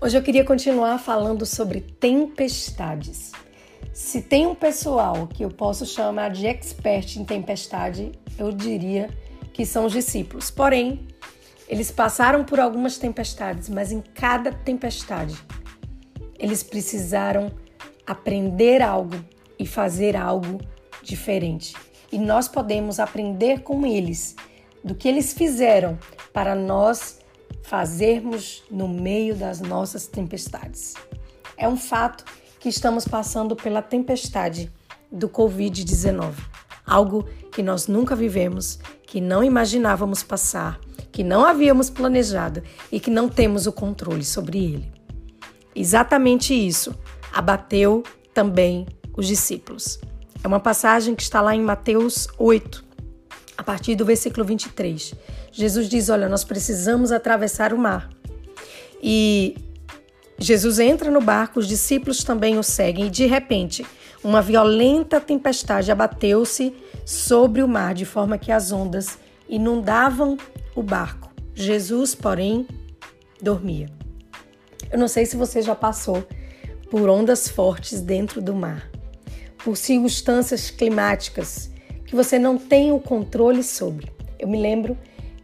Hoje eu queria continuar falando sobre tempestades. Se tem um pessoal que eu posso chamar de expert em tempestade, eu diria que são os discípulos. Porém, eles passaram por algumas tempestades, mas em cada tempestade eles precisaram aprender algo e fazer algo diferente. E nós podemos aprender com eles do que eles fizeram para nós fazermos no meio das nossas tempestades. É um fato que estamos passando pela tempestade do Covid-19, algo que nós nunca vivemos, que não imaginávamos passar, que não havíamos planejado e que não temos o controle sobre ele. Exatamente isso abateu também os discípulos. É uma passagem que está lá em Mateus 8, a partir do versículo 23. Jesus diz: Olha, nós precisamos atravessar o mar. E Jesus entra no barco, os discípulos também o seguem, e de repente, uma violenta tempestade abateu-se sobre o mar, de forma que as ondas inundavam o barco. Jesus, porém, dormia. Eu não sei se você já passou por ondas fortes dentro do mar, por circunstâncias climáticas que você não tem o controle sobre. Eu me lembro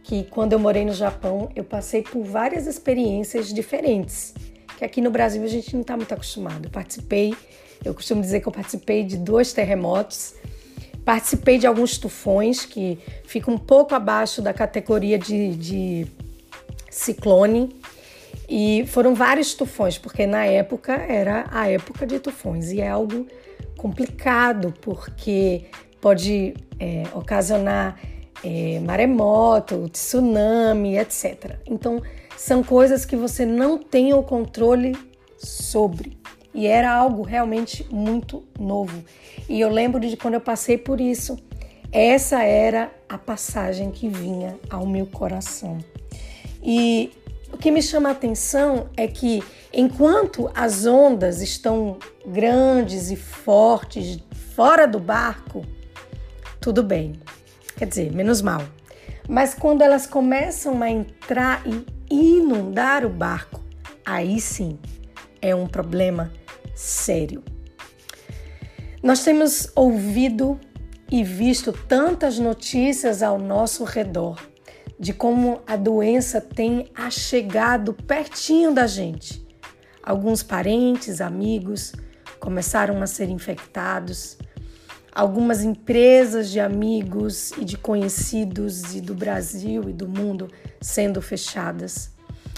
que quando eu morei no Japão, eu passei por várias experiências diferentes, que aqui no Brasil a gente não está muito acostumado. Eu participei, eu costumo dizer que eu participei de dois terremotos, participei de alguns tufões que ficam um pouco abaixo da categoria de, de ciclone. E foram vários tufões, porque na época era a época de tufões e é algo complicado, porque pode é, ocasionar é, maremoto, tsunami, etc. Então, são coisas que você não tem o controle sobre. E era algo realmente muito novo. E eu lembro de quando eu passei por isso, essa era a passagem que vinha ao meu coração. E o que me chama a atenção é que enquanto as ondas estão grandes e fortes fora do barco, tudo bem. Quer dizer, menos mal. Mas quando elas começam a entrar e inundar o barco, aí sim é um problema sério. Nós temos ouvido e visto tantas notícias ao nosso redor de como a doença tem achegado pertinho da gente. Alguns parentes, amigos começaram a ser infectados, algumas empresas de amigos e de conhecidos e do Brasil e do mundo sendo fechadas,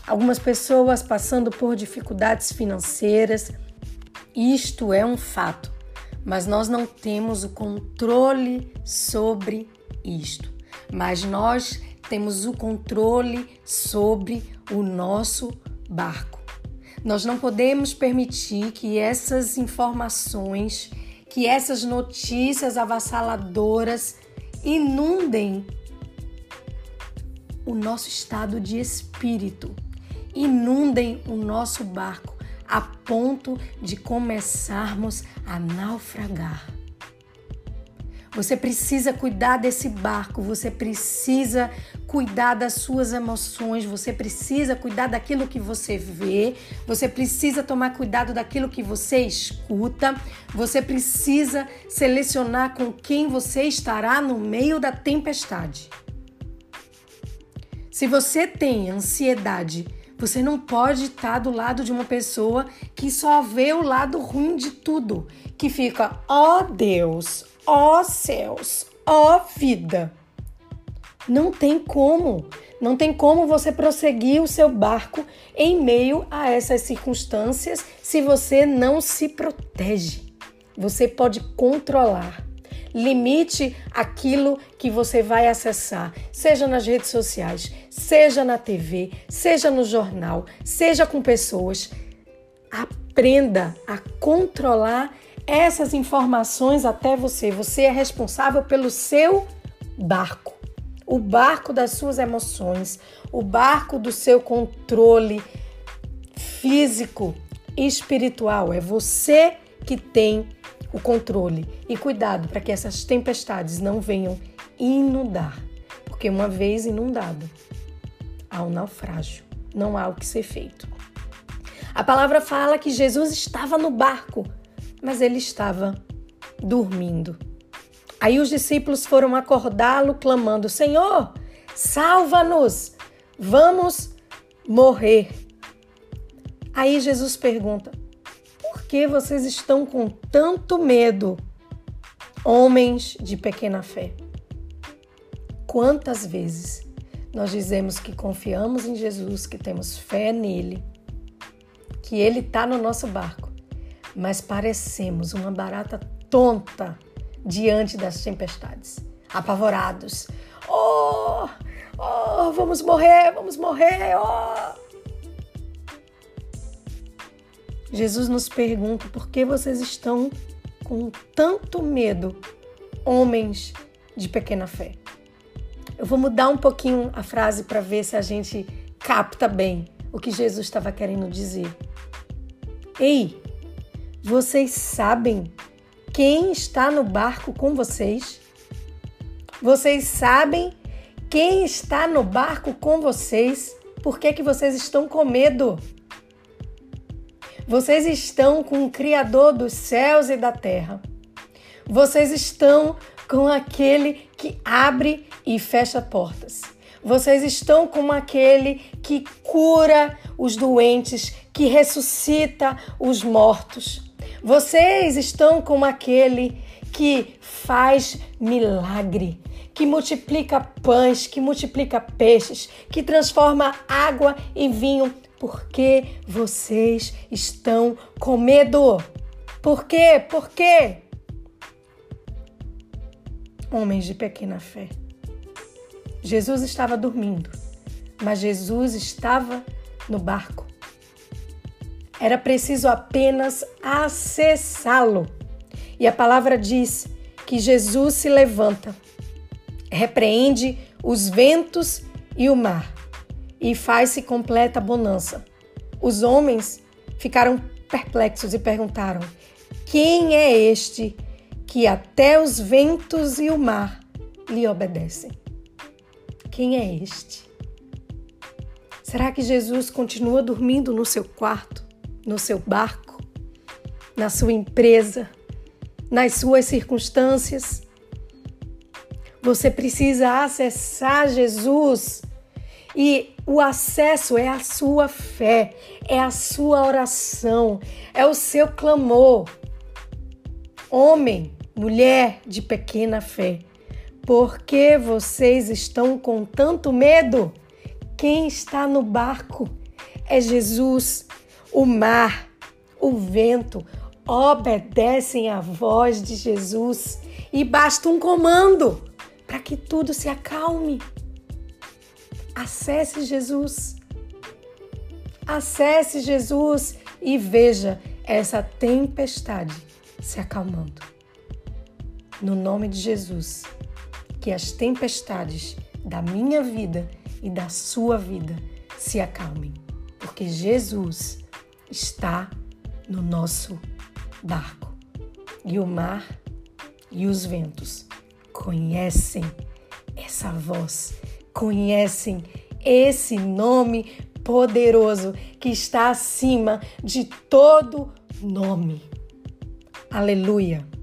algumas pessoas passando por dificuldades financeiras. Isto é um fato, mas nós não temos o controle sobre isto. Mas nós temos o controle sobre o nosso barco. Nós não podemos permitir que essas informações que essas notícias avassaladoras inundem o nosso estado de espírito, inundem o nosso barco a ponto de começarmos a naufragar. Você precisa cuidar desse barco, você precisa cuidar das suas emoções, você precisa cuidar daquilo que você vê, você precisa tomar cuidado daquilo que você escuta, você precisa selecionar com quem você estará no meio da tempestade. Se você tem ansiedade, você não pode estar do lado de uma pessoa que só vê o lado ruim de tudo, que fica, ó oh Deus, ó oh céus, ó oh vida. Não tem como, não tem como você prosseguir o seu barco em meio a essas circunstâncias se você não se protege. Você pode controlar. Limite aquilo que você vai acessar, seja nas redes sociais, seja na TV, seja no jornal, seja com pessoas. Aprenda a controlar essas informações até você. Você é responsável pelo seu barco, o barco das suas emoções, o barco do seu controle físico e espiritual. É você que tem o controle. E cuidado para que essas tempestades não venham inundar, porque uma vez inundado, há um naufrágio, não há o que ser feito. A palavra fala que Jesus estava no barco, mas ele estava dormindo. Aí os discípulos foram acordá-lo, clamando: Senhor, salva-nos, vamos morrer. Aí Jesus pergunta: Por que vocês estão com tanto medo, homens de pequena fé? Quantas vezes nós dizemos que confiamos em Jesus, que temos fé nele, que ele está no nosso barco, mas parecemos uma barata tonta diante das tempestades, apavorados. Oh, oh, vamos morrer, vamos morrer, oh. Jesus nos pergunta por que vocês estão com tanto medo, homens de pequena fé. Eu vou mudar um pouquinho a frase para ver se a gente capta bem o que Jesus estava querendo dizer. Ei, vocês sabem quem está no barco com vocês? Vocês sabem quem está no barco com vocês? Por que, que vocês estão com medo? Vocês estão com o Criador dos céus e da terra. Vocês estão com aquele que abre e fecha portas. Vocês estão como aquele que cura os doentes, que ressuscita os mortos. Vocês estão como aquele que faz milagre, que multiplica pães, que multiplica peixes, que transforma água em vinho. Porque vocês estão com medo? Por quê? Por quê? Homens de pequena fé. Jesus estava dormindo, mas Jesus estava no barco. Era preciso apenas acessá-lo. E a palavra diz que Jesus se levanta, repreende os ventos e o mar e faz-se completa bonança. Os homens ficaram perplexos e perguntaram: Quem é este que até os ventos e o mar lhe obedecem? Quem é este? Será que Jesus continua dormindo no seu quarto, no seu barco, na sua empresa, nas suas circunstâncias? Você precisa acessar Jesus e o acesso é a sua fé, é a sua oração, é o seu clamor. Homem, mulher de pequena fé, por que vocês estão com tanto medo? Quem está no barco é Jesus. O mar, o vento obedecem à voz de Jesus e basta um comando para que tudo se acalme. Acesse Jesus. Acesse Jesus e veja essa tempestade se acalmando. No nome de Jesus que as tempestades da minha vida e da sua vida se acalmem, porque Jesus está no nosso barco. E o mar e os ventos conhecem essa voz, conhecem esse nome poderoso que está acima de todo nome. Aleluia!